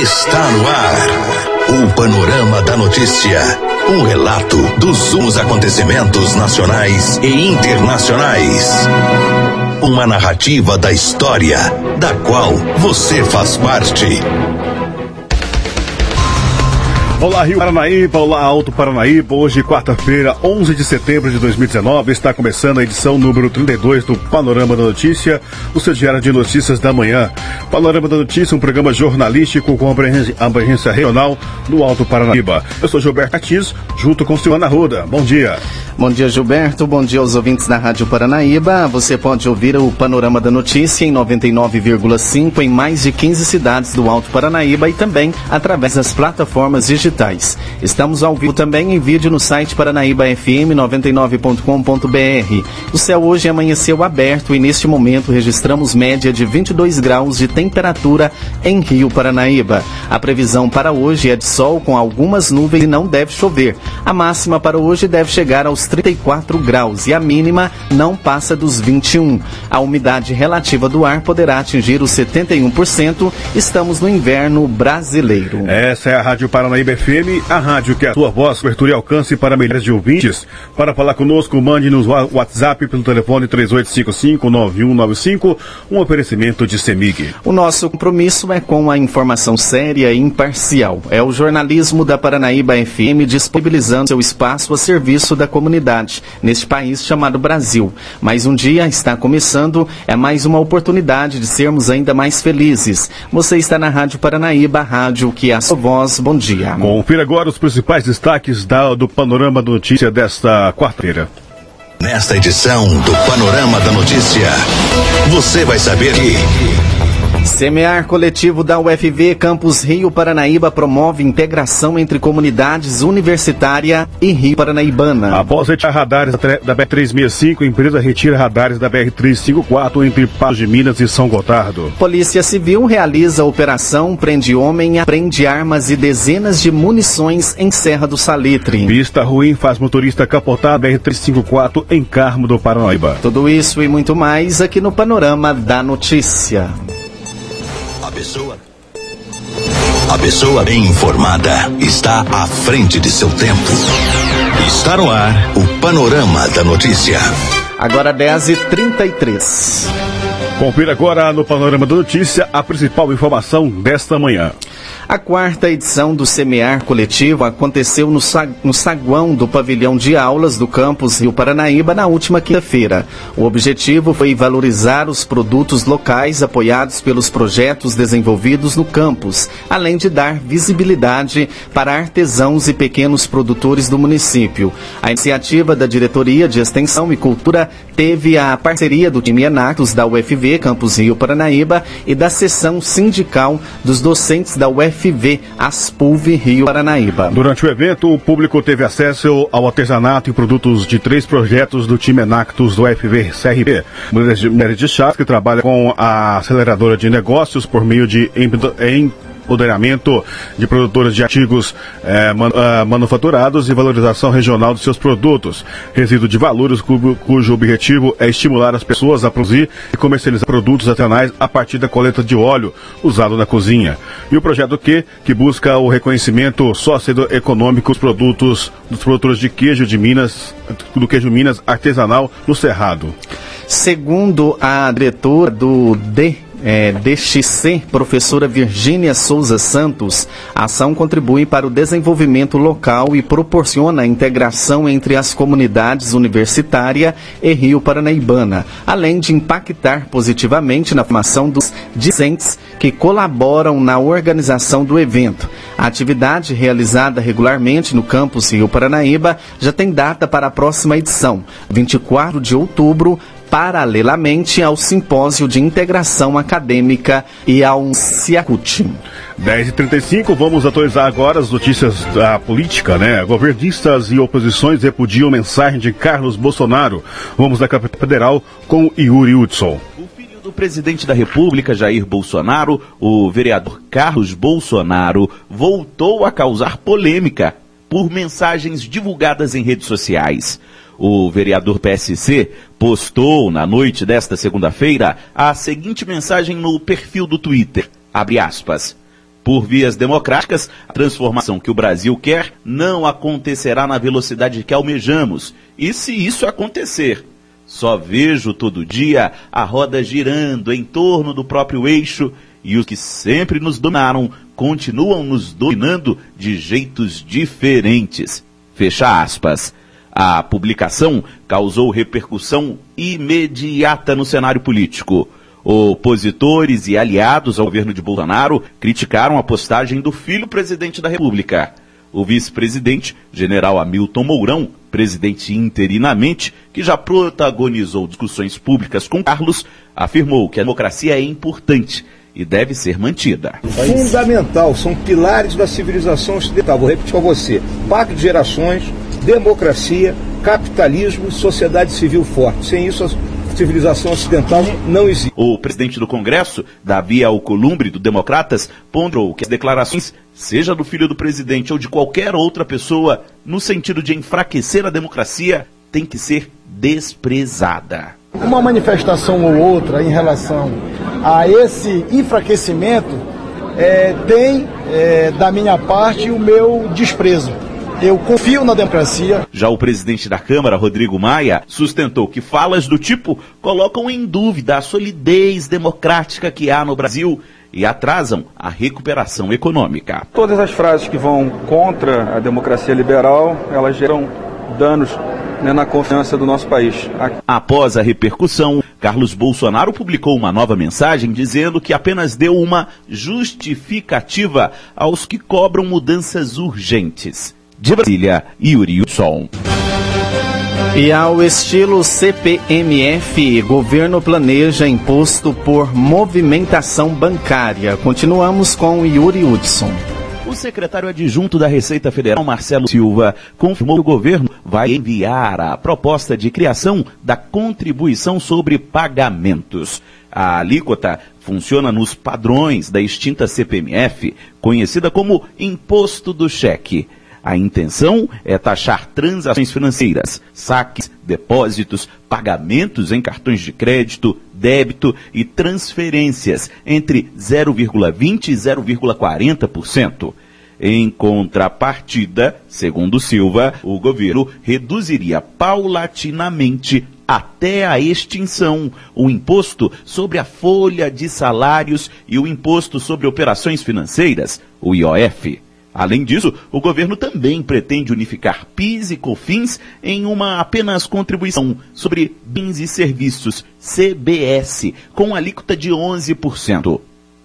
Está no ar. O Panorama da Notícia. Um relato dos últimos acontecimentos nacionais e internacionais. Uma narrativa da história, da qual você faz parte. Olá Rio Paranaíba, olá Alto Paranaíba. Hoje, quarta-feira, 11 de setembro de 2019, está começando a edição número 32 do Panorama da Notícia, o seu diário de notícias da manhã. Panorama da Notícia, um programa jornalístico com abrangência regional no Alto Paranaíba. Eu sou Gilberto Catiz, junto com Silvana Ruda. Bom dia. Bom dia, Gilberto. Bom dia aos ouvintes da Rádio Paranaíba. Você pode ouvir o Panorama da Notícia em 99,5 em mais de 15 cidades do Alto Paranaíba e também através das plataformas digitais. Estamos ao vivo também em vídeo no site paranaíbafm99.com.br. O céu hoje amanheceu aberto e neste momento registramos média de 22 graus de temperatura em Rio Paranaíba. A previsão para hoje é de sol com algumas nuvens e não deve chover. A máxima para hoje deve chegar aos 34 graus e a mínima não passa dos 21. A umidade relativa do ar poderá atingir os 71%. Estamos no inverno brasileiro. Essa é a Rádio Paranaíba FM, a rádio que a sua voz, cobertura e alcance para milhares de ouvintes. Para falar conosco, mande nos WhatsApp pelo telefone 3855-9195, um oferecimento de CEMIG. O nosso compromisso é com a informação séria e imparcial. É o jornalismo da Paranaíba FM disponibilizando seu espaço a serviço da comunidade neste país chamado Brasil. Mais um dia está começando, é mais uma oportunidade de sermos ainda mais felizes. Você está na Rádio Paranaíba, rádio que é a sua voz. Bom dia. Confira agora os principais destaques da, do Panorama da Notícia desta quarta-feira. Nesta edição do Panorama da Notícia, você vai saber que. Semear coletivo da UFV Campus Rio Paranaíba promove integração entre comunidades universitária e Rio Paranaibana. Após retirar radares da BR-365, a empresa retira radares da BR-354 entre Patos de Minas e São Gotardo. Polícia Civil realiza operação Prende Homem, aprende armas e dezenas de munições em Serra do Salitre. Pista ruim faz motorista capotar a BR-354 em Carmo do Paranaíba. Tudo isso e muito mais aqui no Panorama da Notícia. A pessoa. A pessoa bem informada está à frente de seu tempo. Está no ar o Panorama da Notícia. Agora 10h33. Confira agora no Panorama da Notícia a principal informação desta manhã. A quarta edição do Semear Coletivo aconteceu no, no saguão do pavilhão de aulas do campus Rio Paranaíba na última quinta-feira. O objetivo foi valorizar os produtos locais apoiados pelos projetos desenvolvidos no campus, além de dar visibilidade para artesãos e pequenos produtores do município. A iniciativa da Diretoria de Extensão e Cultura teve a parceria do time Enactus da UFV Campus Rio Paranaíba e da seção sindical dos docentes da UFV FV Aspulve Rio Paranaíba. Durante o evento, o público teve acesso ao artesanato e produtos de três projetos do time Enactus do FV CRB. Mulheres de Chás, que trabalha com a aceleradora de negócios por meio de empoderamento de produtores de artigos eh, man, uh, manufaturados e valorização regional dos seus produtos. Resíduo de valores cujo, cujo objetivo é estimular as pessoas a produzir e comercializar produtos artesanais a partir da coleta de óleo usado na cozinha. E o projeto Q, que busca o reconhecimento socioeconômico dos produtos dos produtores de queijo de Minas, do queijo Minas artesanal no Cerrado. Segundo a diretora do D é, DXC, professora Virgínia Souza Santos, a ação contribui para o desenvolvimento local e proporciona a integração entre as comunidades universitária e Rio Paranaibana, além de impactar positivamente na formação dos discentes que colaboram na organização do evento. A atividade realizada regularmente no campus Rio Paranaíba já tem data para a próxima edição, 24 de outubro, paralelamente ao Simpósio de Integração Acadêmica e ao CIACUT. 10h35, vamos atualizar agora as notícias da política, né? Governistas e oposições repudiam mensagem de Carlos Bolsonaro. Vamos da capital federal com Yuri Hudson do presidente da República, Jair Bolsonaro, o vereador Carlos Bolsonaro, voltou a causar polêmica por mensagens divulgadas em redes sociais. O vereador PSC postou na noite desta segunda-feira a seguinte mensagem no perfil do Twitter. Abre aspas. Por vias democráticas, a transformação que o Brasil quer não acontecerá na velocidade que almejamos. E se isso acontecer, só vejo todo dia a roda girando em torno do próprio eixo e os que sempre nos dominaram continuam nos dominando de jeitos diferentes. Fecha aspas. A publicação causou repercussão imediata no cenário político. Opositores e aliados ao governo de Bolsonaro criticaram a postagem do filho presidente da República. O vice-presidente, general Hamilton Mourão, presidente interinamente, que já protagonizou discussões públicas com Carlos, afirmou que a democracia é importante e deve ser mantida. Fundamental, são pilares da civilização ocidental. Vou repetir para você: pacto de gerações, democracia, capitalismo e sociedade civil forte. Sem isso, a civilização ocidental não existe. O presidente do Congresso, Davi Alcolumbre, do Democratas, ponderou que as declarações, seja do filho do presidente ou de qualquer outra pessoa, no sentido de enfraquecer a democracia, tem que ser desprezada. Uma manifestação ou outra em relação a esse enfraquecimento é, tem, é, da minha parte, o meu desprezo. Eu confio na democracia. Já o presidente da Câmara, Rodrigo Maia, sustentou que falas do tipo colocam em dúvida a solidez democrática que há no Brasil e atrasam a recuperação econômica. Todas as frases que vão contra a democracia liberal, elas geram danos né, na confiança do nosso país. Após a repercussão, Carlos Bolsonaro publicou uma nova mensagem dizendo que apenas deu uma justificativa aos que cobram mudanças urgentes. De Brasília, Yuri Hudson. E ao estilo CPMF, governo planeja imposto por movimentação bancária. Continuamos com Yuri Hudson. O secretário adjunto da Receita Federal, Marcelo Silva, confirmou que o governo vai enviar a proposta de criação da contribuição sobre pagamentos. A alíquota funciona nos padrões da extinta CPMF, conhecida como Imposto do Cheque. A intenção é taxar transações financeiras, saques, depósitos, pagamentos em cartões de crédito, débito e transferências entre 0,20% e 0,40%. Em contrapartida, segundo Silva, o governo reduziria paulatinamente até a extinção o imposto sobre a folha de salários e o imposto sobre operações financeiras, o IOF. Além disso, o governo também pretende unificar PIS e COFINS em uma apenas contribuição sobre bens e serviços, CBS, com alíquota de 11%.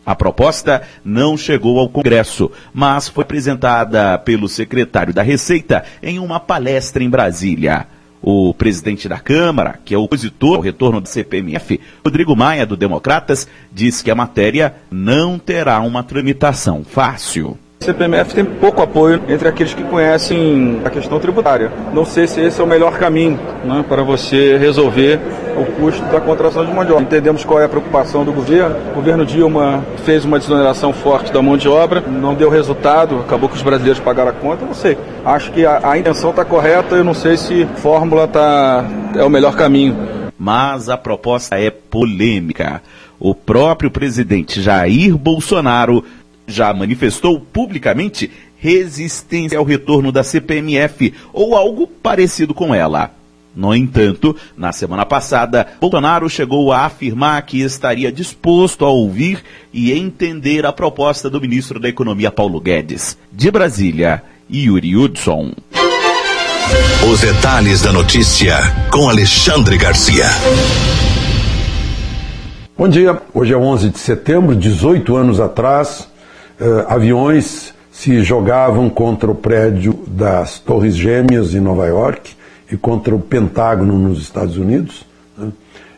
A proposta não chegou ao Congresso, mas foi apresentada pelo secretário da Receita em uma palestra em Brasília. O presidente da Câmara, que é opositor ao retorno do CPMF, Rodrigo Maia, do Democratas, diz que a matéria não terá uma tramitação fácil. O CPMF tem pouco apoio entre aqueles que conhecem a questão tributária. Não sei se esse é o melhor caminho né, para você resolver o custo da contratação de mão de obra. Entendemos qual é a preocupação do governo. O governo Dilma fez uma desoneração forte da mão de obra, não deu resultado, acabou que os brasileiros pagaram a conta. Não sei. Acho que a, a intenção está correta, eu não sei se fórmula tá, é o melhor caminho. Mas a proposta é polêmica. O próprio presidente Jair Bolsonaro já manifestou publicamente resistência ao retorno da CPMF ou algo parecido com ela. No entanto, na semana passada, Bolsonaro chegou a afirmar que estaria disposto a ouvir e entender a proposta do ministro da Economia Paulo Guedes. De Brasília, Yuri Hudson. Os detalhes da notícia com Alexandre Garcia. Bom dia, hoje é 11 de setembro, 18 anos atrás, aviões se jogavam contra o prédio das Torres Gêmeas em Nova York e contra o Pentágono nos Estados Unidos, né,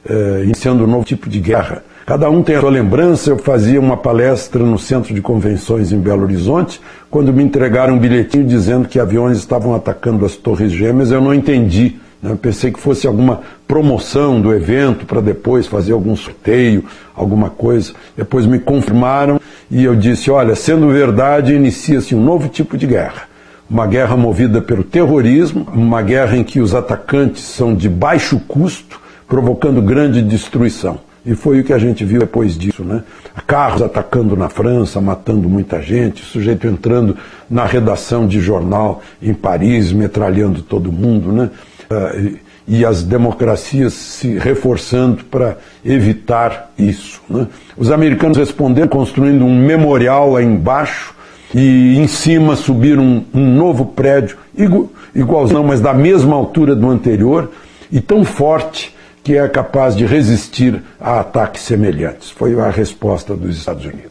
uh, iniciando um novo tipo de guerra. Cada um tem a sua lembrança. Eu fazia uma palestra no Centro de Convenções em Belo Horizonte, quando me entregaram um bilhetinho dizendo que aviões estavam atacando as Torres Gêmeas. Eu não entendi. Né? Pensei que fosse alguma promoção do evento para depois fazer algum sorteio, alguma coisa. Depois me confirmaram e eu disse: olha, sendo verdade, inicia-se um novo tipo de guerra. Uma guerra movida pelo terrorismo, uma guerra em que os atacantes são de baixo custo, provocando grande destruição. E foi o que a gente viu depois disso, né? Carros atacando na França, matando muita gente, sujeito entrando na redação de jornal em Paris, metralhando todo mundo, né? Uh, e, as democracias se reforçando para evitar isso. Né? Os americanos responderam construindo um memorial aí embaixo e em cima subiram um, um novo prédio, igual, igualzão, mas da mesma altura do anterior e tão forte que é capaz de resistir a ataques semelhantes. Foi a resposta dos Estados Unidos.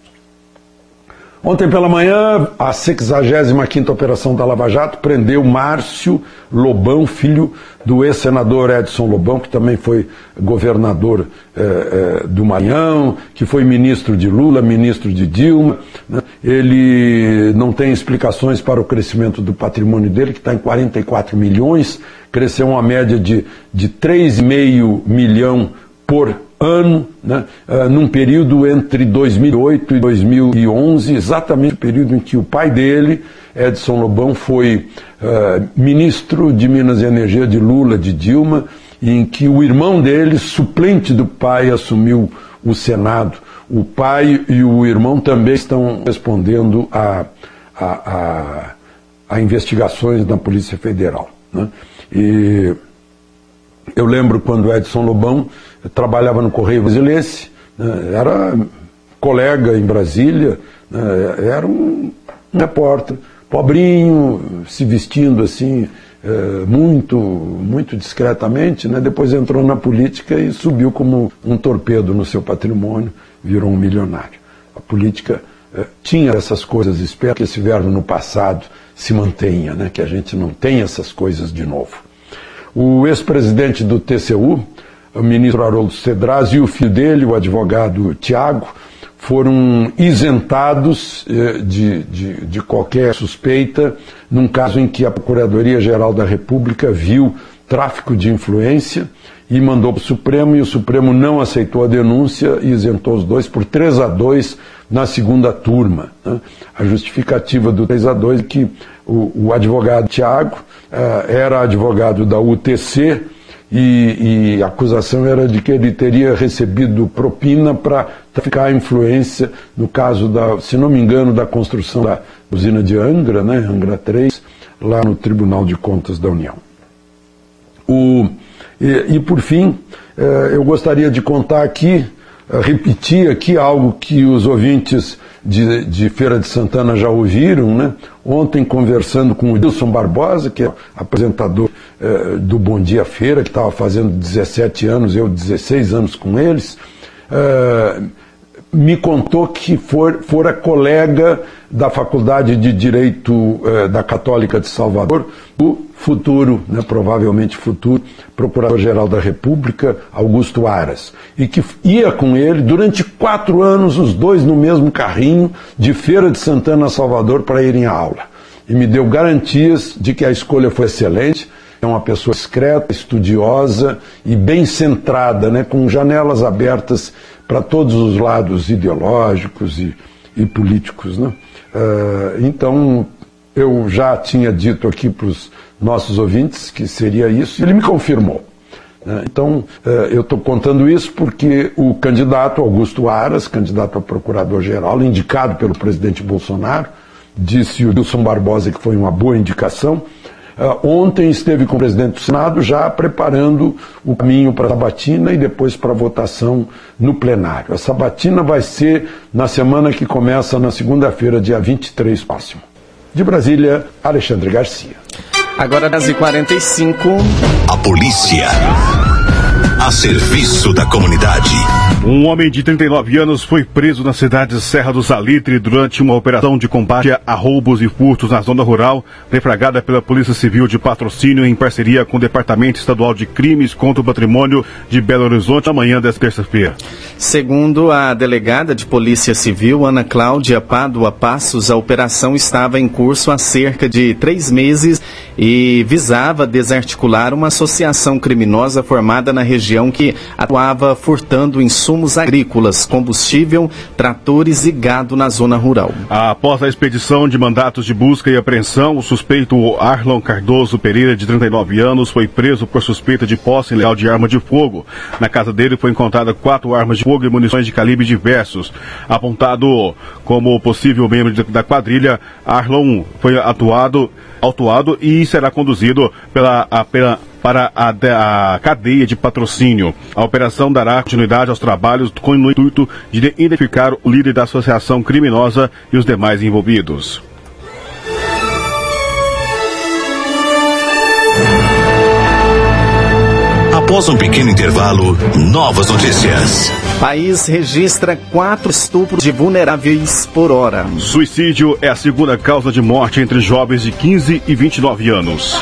Ontem pela manhã, a 65ª Operação da Lava Jato prendeu Márcio Lobão, filho do ex-senador Edson Lobão, que também foi governador eh, eh, do Maranhão, que foi ministro de Lula, ministro de Dilma. Né? Ele não tem explicações para o crescimento do patrimônio dele, que está em 44 milhões, cresceu uma média de, de 3,5 milhão por ano, né, uh, num período entre 2008 e 2011, exatamente o período em que o pai dele, Edson Lobão, foi uh, ministro de Minas e Energia de Lula, de Dilma, e em que o irmão dele, suplente do pai, assumiu o Senado. O pai e o irmão também estão respondendo a, a, a, a investigações da Polícia Federal. Né? E eu lembro quando Edson Lobão trabalhava no Correio Brasilense, né, era colega em Brasília, né, era um, repórter, pobrinho, se vestindo assim, é, muito, muito discretamente, né, depois entrou na política e subiu como um torpedo no seu patrimônio, virou um milionário. A política é, tinha essas coisas, espero que esse verbo no passado se mantenha, né, que a gente não tenha essas coisas de novo. O ex-presidente do TCU, o ministro Haroldo Cedraz e o filho dele, o advogado Tiago, foram isentados eh, de, de, de, qualquer suspeita num caso em que a Procuradoria-Geral da República viu tráfico de influência e mandou para o Supremo e o Supremo não aceitou a denúncia e isentou os dois por 3 a 2 na segunda turma. Né? A justificativa do 3 a 2 é que o, o advogado Tiago eh, era advogado da UTC e, e, a acusação era de que ele teria recebido propina para traficar a influência, no caso, da, se não me engano, da construção da usina de Angra, né, Angra 3, lá no Tribunal de Contas da União. O, e, e, por fim, eh, eu gostaria de contar aqui, eh, repetir aqui algo que os ouvintes de, de, Feira de Santana já ouviram, né? Ontem conversando com o Wilson Barbosa, que é apresentador eh, do Bom Dia Feira, que estava fazendo 17 anos, eu 16 anos com eles, eh, me contou que for, fora colega da Faculdade de Direito eh, da Católica de Salvador, o futuro, né, provavelmente futuro, Procurador-Geral da República, Augusto Aras, e que ia com ele durante quatro anos, os dois no mesmo carrinho, de Feira de Santana a Salvador para irem à aula. E me deu garantias de que a escolha foi excelente, é uma pessoa discreta, estudiosa e bem centrada, né, com janelas abertas para todos os lados ideológicos e, e políticos. Né? Uh, então, eu já tinha dito aqui para os nossos ouvintes que seria isso, e ele me confirmou. Né? Então, uh, eu estou contando isso porque o candidato Augusto Aras, candidato a procurador-geral, indicado pelo presidente Bolsonaro, disse o Wilson Barbosa que foi uma boa indicação, ontem esteve com o presidente do Senado já preparando o caminho para a sabatina e depois para a votação no plenário. A sabatina vai ser na semana que começa na segunda-feira, dia 23 próximo. De Brasília, Alexandre Garcia. Agora das 45 A polícia. A serviço da comunidade. Um homem de 39 anos foi preso na cidade de Serra do Salitre durante uma operação de combate a roubos e furtos na zona rural, deflagrada pela Polícia Civil de Patrocínio em parceria com o Departamento Estadual de Crimes contra o Patrimônio de Belo Horizonte, amanhã desta terça-feira. Segundo a delegada de Polícia Civil, Ana Cláudia Pádua Passos, a operação estava em curso há cerca de três meses e visava desarticular uma associação criminosa formada na região região que atuava furtando insumos agrícolas, combustível, tratores e gado na zona rural. Após a expedição de mandatos de busca e apreensão, o suspeito Arlon Cardoso Pereira, de 39 anos, foi preso por suspeita de posse ilegal de arma de fogo. Na casa dele foi encontrada quatro armas de fogo e munições de calibre diversos. Apontado como possível membro da quadrilha, Arlon foi atuado, autuado e será conduzido pela, pela para a, a, cadeia de patrocínio. A operação dará continuidade aos trabalhos com o intuito de identificar o líder da associação criminosa e os demais envolvidos. Após um pequeno intervalo, novas notícias. País registra quatro estupros de vulneráveis por hora. Suicídio é a segunda causa de morte entre jovens de 15 e 29 anos.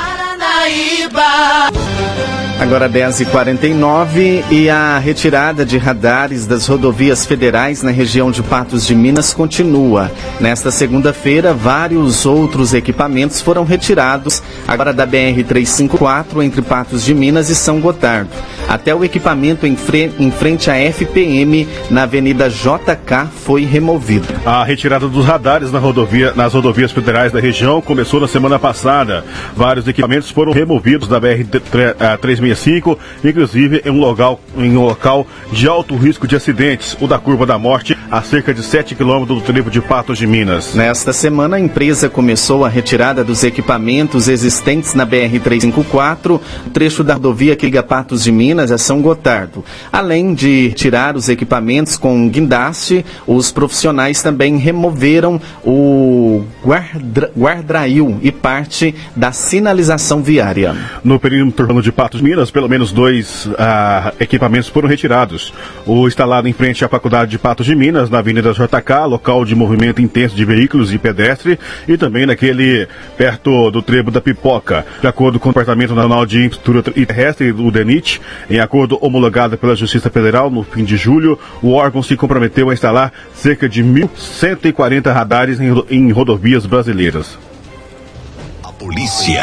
Paranaíba. Agora 10h49 e a retirada de radares das rodovias federais na região de Patos de Minas continua. Nesta segunda-feira, vários outros equipamentos foram retirados, agora da BR-354 entre Patos de Minas e São Gotardo. Até o equipamento em, fre em frente à FPM na Avenida JK foi removido. A retirada dos radares na rodovia, nas rodovias federais da região começou na semana passada. Vários equipamentos foram removidos da BR-365 65, inclusive em um local, em um local de alto risco de acidentes, o da Curva da Morte, a cerca de 7 quilômetros do trevo de Patos de Minas. Nesta semana, a empresa começou a retirada dos equipamentos existentes na BR-354, trecho da rodovia que liga Patos de Minas a São Gotardo. Além de tirar os equipamentos com guindaste, os profissionais também removeram o guardra, guardrail e parte da sinalização viária. No perímetro de Patos de Minas, Minas, pelo menos dois ah, equipamentos foram retirados. O instalado em frente à Faculdade de Patos de Minas, na Avenida JK, local de movimento intenso de veículos e pedestre, e também naquele perto do trevo da Pipoca. De acordo com o Departamento Nacional de Infraestrutura Terrestre, o DENIT, em acordo homologado pela Justiça Federal no fim de julho, o órgão se comprometeu a instalar cerca de 1.140 radares em rodovias brasileiras. A polícia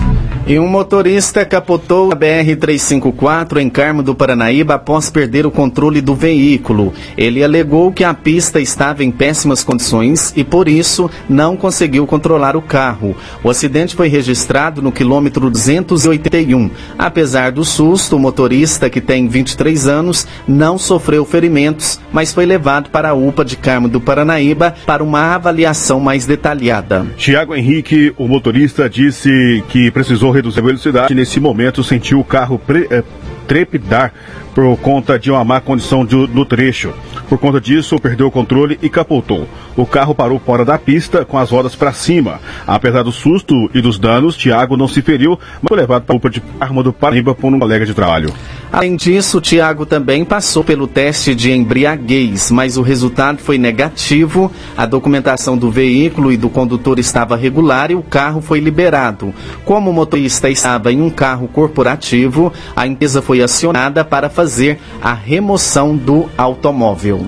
E um motorista capotou a BR-354 em Carmo do Paranaíba após perder o controle do veículo. Ele alegou que a pista estava em péssimas condições e, por isso, não conseguiu controlar o carro. O acidente foi registrado no quilômetro 281. Apesar do susto, o motorista, que tem 23 anos, não sofreu ferimentos, mas foi levado para a UPA de Carmo do Paranaíba para uma avaliação mais detalhada. Tiago Henrique, o motorista, disse que precisou reduzir a velocidade. Nesse momento, sentiu o carro pre, é, trepidar por conta de uma má condição de, do trecho. Por conta disso, perdeu o controle e capotou. O carro parou fora da pista com as rodas para cima. Apesar do susto e dos danos, Tiago não se feriu, mas foi levado para a de arma do Paraíba por um colega de trabalho. Além disso, Tiago também passou pelo teste de embriaguez, mas o resultado foi negativo. A documentação do veículo e do condutor estava regular e o carro foi liberado. Como o motorista estava em um carro corporativo, a empresa foi acionada para fazer a remoção do automóvel.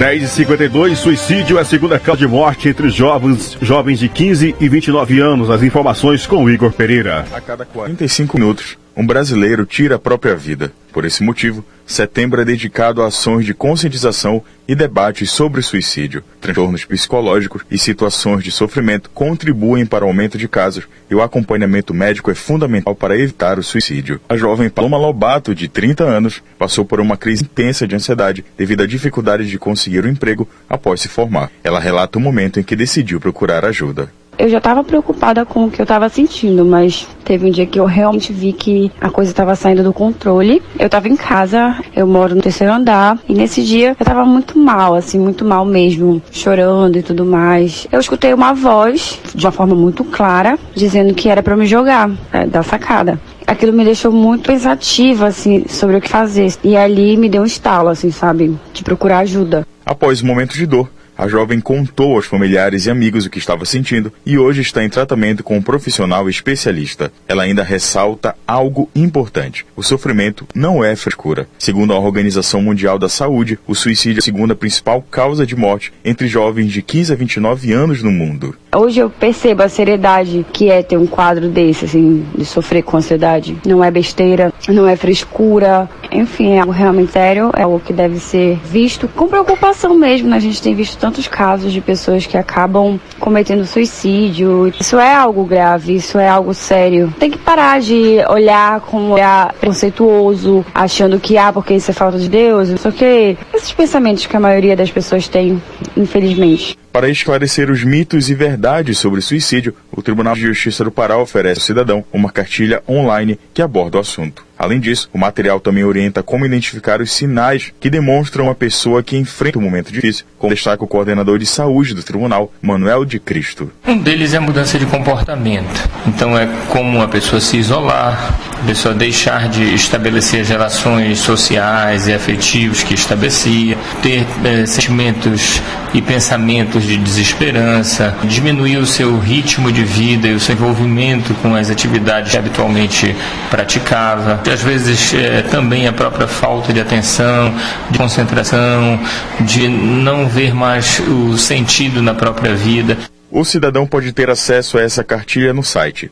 10 e 52 suicídio é a segunda causa de morte entre jovens, jovens de 15 e 29 anos. As informações com Igor Pereira. A cada 45 minutos, um brasileiro tira a própria vida. Por esse motivo, setembro é dedicado a ações de conscientização e debates sobre suicídio. Transtornos psicológicos e situações de sofrimento contribuem para o aumento de casos e o acompanhamento médico é fundamental para evitar o suicídio. A jovem Paloma Lobato, de 30 anos, passou por uma crise intensa de ansiedade devido à dificuldade de conseguir um emprego após se formar. Ela relata o momento em que decidiu procurar ajuda eu já estava preocupada com o que eu estava sentindo, mas teve um dia que eu realmente vi que a coisa estava saindo do controle. Eu estava em casa, eu moro no terceiro andar, e nesse dia eu estava muito mal, assim, muito mal mesmo, chorando e tudo mais. Eu escutei uma voz, de uma forma muito clara, dizendo que era para me jogar é, da sacada aquilo me deixou muito pensativa, assim, sobre o que fazer. E ali me deu um estalo, assim, sabe? De procurar ajuda. Após o momento de dor, A jovem contou aos familiares e amigos o que estava sentindo e hoje está em tratamento com um profissional especialista. Ela ainda ressalta algo importante: o sofrimento não é frescura. Segundo a Organização Mundial da Saúde, o suicídio é a segunda principal causa de morte entre jovens de 15 a 29 anos no mundo. Hoje eu percebo a seriedade que é ter um quadro desse, assim, de sofrer com ansiedade. Não é besteira, não é frescura, enfim, é algo realmente sério, é algo que deve ser visto com preocupação mesmo. Né? A gente tem visto tantos casos de pessoas que acabam cometendo suicídio. Isso é algo grave, isso é algo sério. Tem que parar de olhar com um olhar preconceituoso, achando que, ah, porque isso é falta de Deus, o quê. Esses pensamentos que a maioria das pessoas tem, infelizmente. Para esclarecer os mitos e verdades sobre suicídio, o Tribunal de Justiça do Pará oferece ao cidadão uma cartilha online que aborda o assunto. Além disso, o material também orienta como identificar os sinais que demonstram uma pessoa que enfrenta um momento difícil, como destaca o coordenador de saúde do tribunal, Manuel de Cristo. Um deles é a mudança de comportamento. Então é como a pessoa se isolar, a pessoa deixar de estabelecer as relações sociais e afetivas que estabelecia, ter eh, sentimentos e pensamentos de desesperança, diminuir o seu ritmo de vida e o seu envolvimento com as atividades que habitualmente praticava. Às vezes é, também a própria falta de atenção, de concentração, de não ver mais o sentido na própria vida. O cidadão pode ter acesso a essa cartilha no site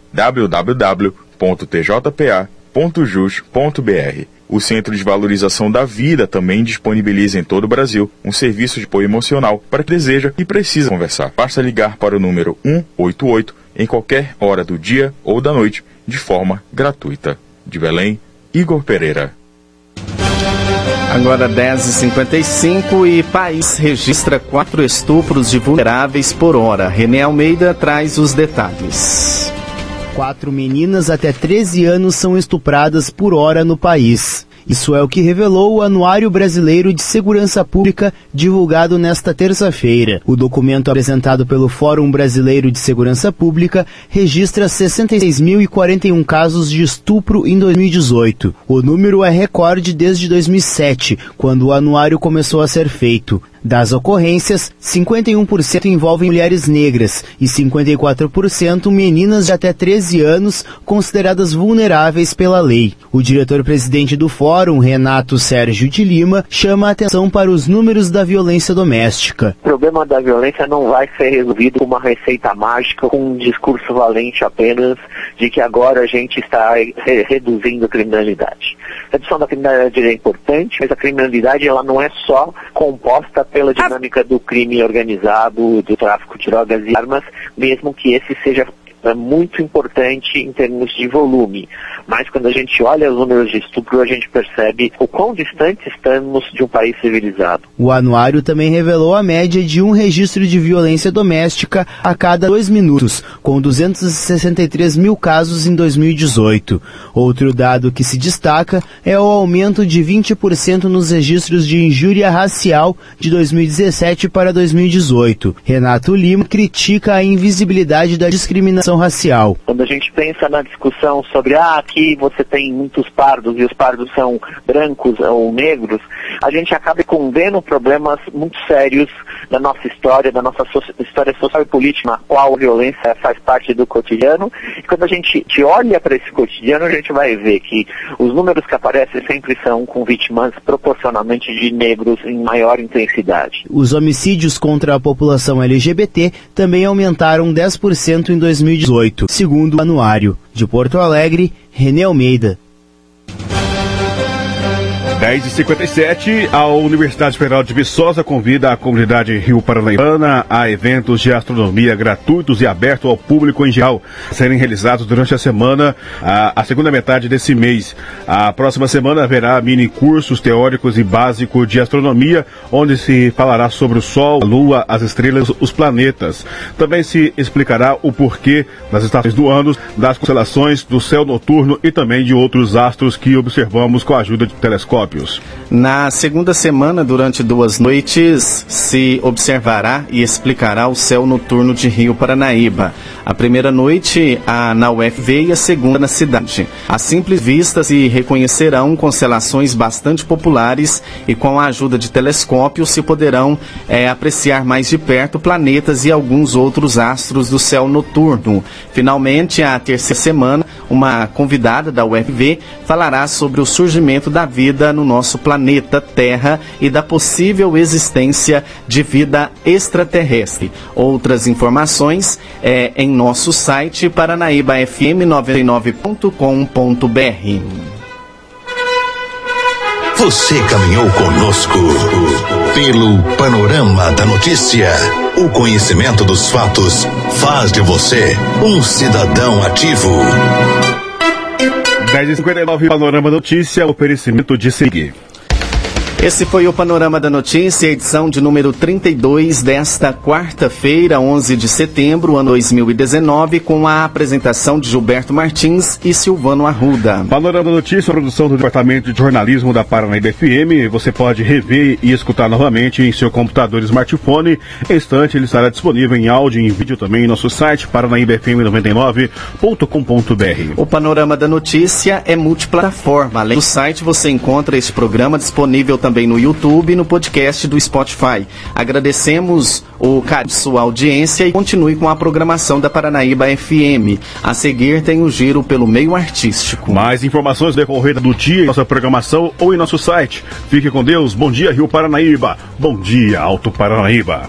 www.tjpa.jus.br. O Centro de Valorização da Vida também disponibiliza em todo o Brasil um serviço de apoio emocional para quem deseja e precisa conversar. Basta ligar para o número 188 em qualquer hora do dia ou da noite, de forma gratuita. De Belém, Igor Pereira. Agora 10h55 e país registra quatro estupros de vulneráveis por hora. René Almeida traz os detalhes. Quatro meninas até 13 anos são estupradas por hora no país. Isso é o que revelou o Anuário Brasileiro de Segurança Pública, divulgado nesta terça-feira. O documento apresentado pelo Fórum Brasileiro de Segurança Pública registra 66.041 casos de estupro em 2018. O número é recorde desde 2007, quando o anuário começou a ser feito. Das ocorrências, 51% envolvem mulheres negras e 54% meninas de até 13 anos consideradas vulneráveis pela lei. O diretor-presidente do fórum, Renato Sérgio de Lima, chama a atenção para os números da violência doméstica. O problema da violência não vai ser resolvido com uma receita mágica, com um discurso valente apenas de que agora a gente está re reduzindo a criminalidade. A redução da criminalidade é importante, mas a criminalidade ela não é só composta pela dinâmica do crime organizado, do tráfico de drogas e armas, mesmo que esse seja é muito importante em termos de volume. Mas quando a gente olha os números de estupro, a gente percebe o quão distante estamos de um país civilizado. O anuário também revelou a média de um registro de violência doméstica a cada dois minutos, com 263 mil casos em 2018. Outro dado que se destaca é o aumento de 20% nos registros de injúria racial de 2017 para 2018. Renato Lima critica a invisibilidade da discriminação racial. Quando a gente pensa na discussão sobre ah, aqui você tem muitos pardos e os pardos são brancos ou negros, a gente acaba escondendo problemas muito sérios da nossa história, da nossa so história social e política, na qual a violência faz parte do cotidiano. E quando a gente te olha para esse cotidiano, a gente vai ver que os números que aparecem sempre são com vítimas proporcionalmente de negros em maior intensidade. Os homicídios contra a população LGBT também aumentaram 10% em 2018, segundo o anuário. De Porto Alegre, René Almeida. 10h57, a Universidade Federal de Viçosa convida a comunidade Rio Paranaibana a eventos de astronomia gratuitos e abertos ao público em geral, serem realizados durante a semana, a, a, segunda metade desse mês. A próxima semana haverá mini cursos teóricos e básicos de astronomia, onde se falará sobre o Sol, a Lua, as estrelas, os planetas. Também se explicará o porquê das estações do ano, das constelações, do céu noturno e também de outros astros que observamos com a ajuda de telescópios. Na segunda semana, durante duas noites, se observará e explicará o céu noturno de Rio Paranaíba. A primeira noite a, na UFV e a segunda na cidade. A simples vista se reconhecerão constelações bastante populares e com a ajuda de telescópios se poderão é, apreciar mais de perto planetas e alguns outros astros do céu noturno. Finalmente, a terceira semana, uma convidada da UFV falará sobre o surgimento da vida no nosso planeta Terra e da possível existência de vida extraterrestre. Outras informações é em nosso site paranaíbafm99.com.br. Você caminhou conosco pelo panorama da notícia. O conhecimento dos fatos faz de você um cidadão ativo. 10h59, Panorama Notícia, oferecimento de seguir. Esse foi o Panorama da Notícia, edição de número 32 desta quarta-feira, 11 de setembro, ano 2019, com a apresentação de Gilberto Martins e Silvano Arruda. Panorama da Notícia, produção do Departamento de Jornalismo da Paranaíba FM. Você pode rever e escutar novamente em seu computador e smartphone. Em instante, ele estará disponível em áudio e em vídeo também em nosso site, paranaíbafm99.com.br. O Panorama da Notícia é multiplataforma. Além do site, você encontra esse programa disponível também também no YouTube e no podcast do Spotify. Agradecemos o carinho de sua audiência e continue com a programação da Paranaíba FM. A seguir tem o giro pelo meio artístico. Mais informações decorrida do dia em nossa programação ou em nosso site. Fique com Deus. Bom dia, Rio Paranaíba. Bom dia, Alto Paranaíba.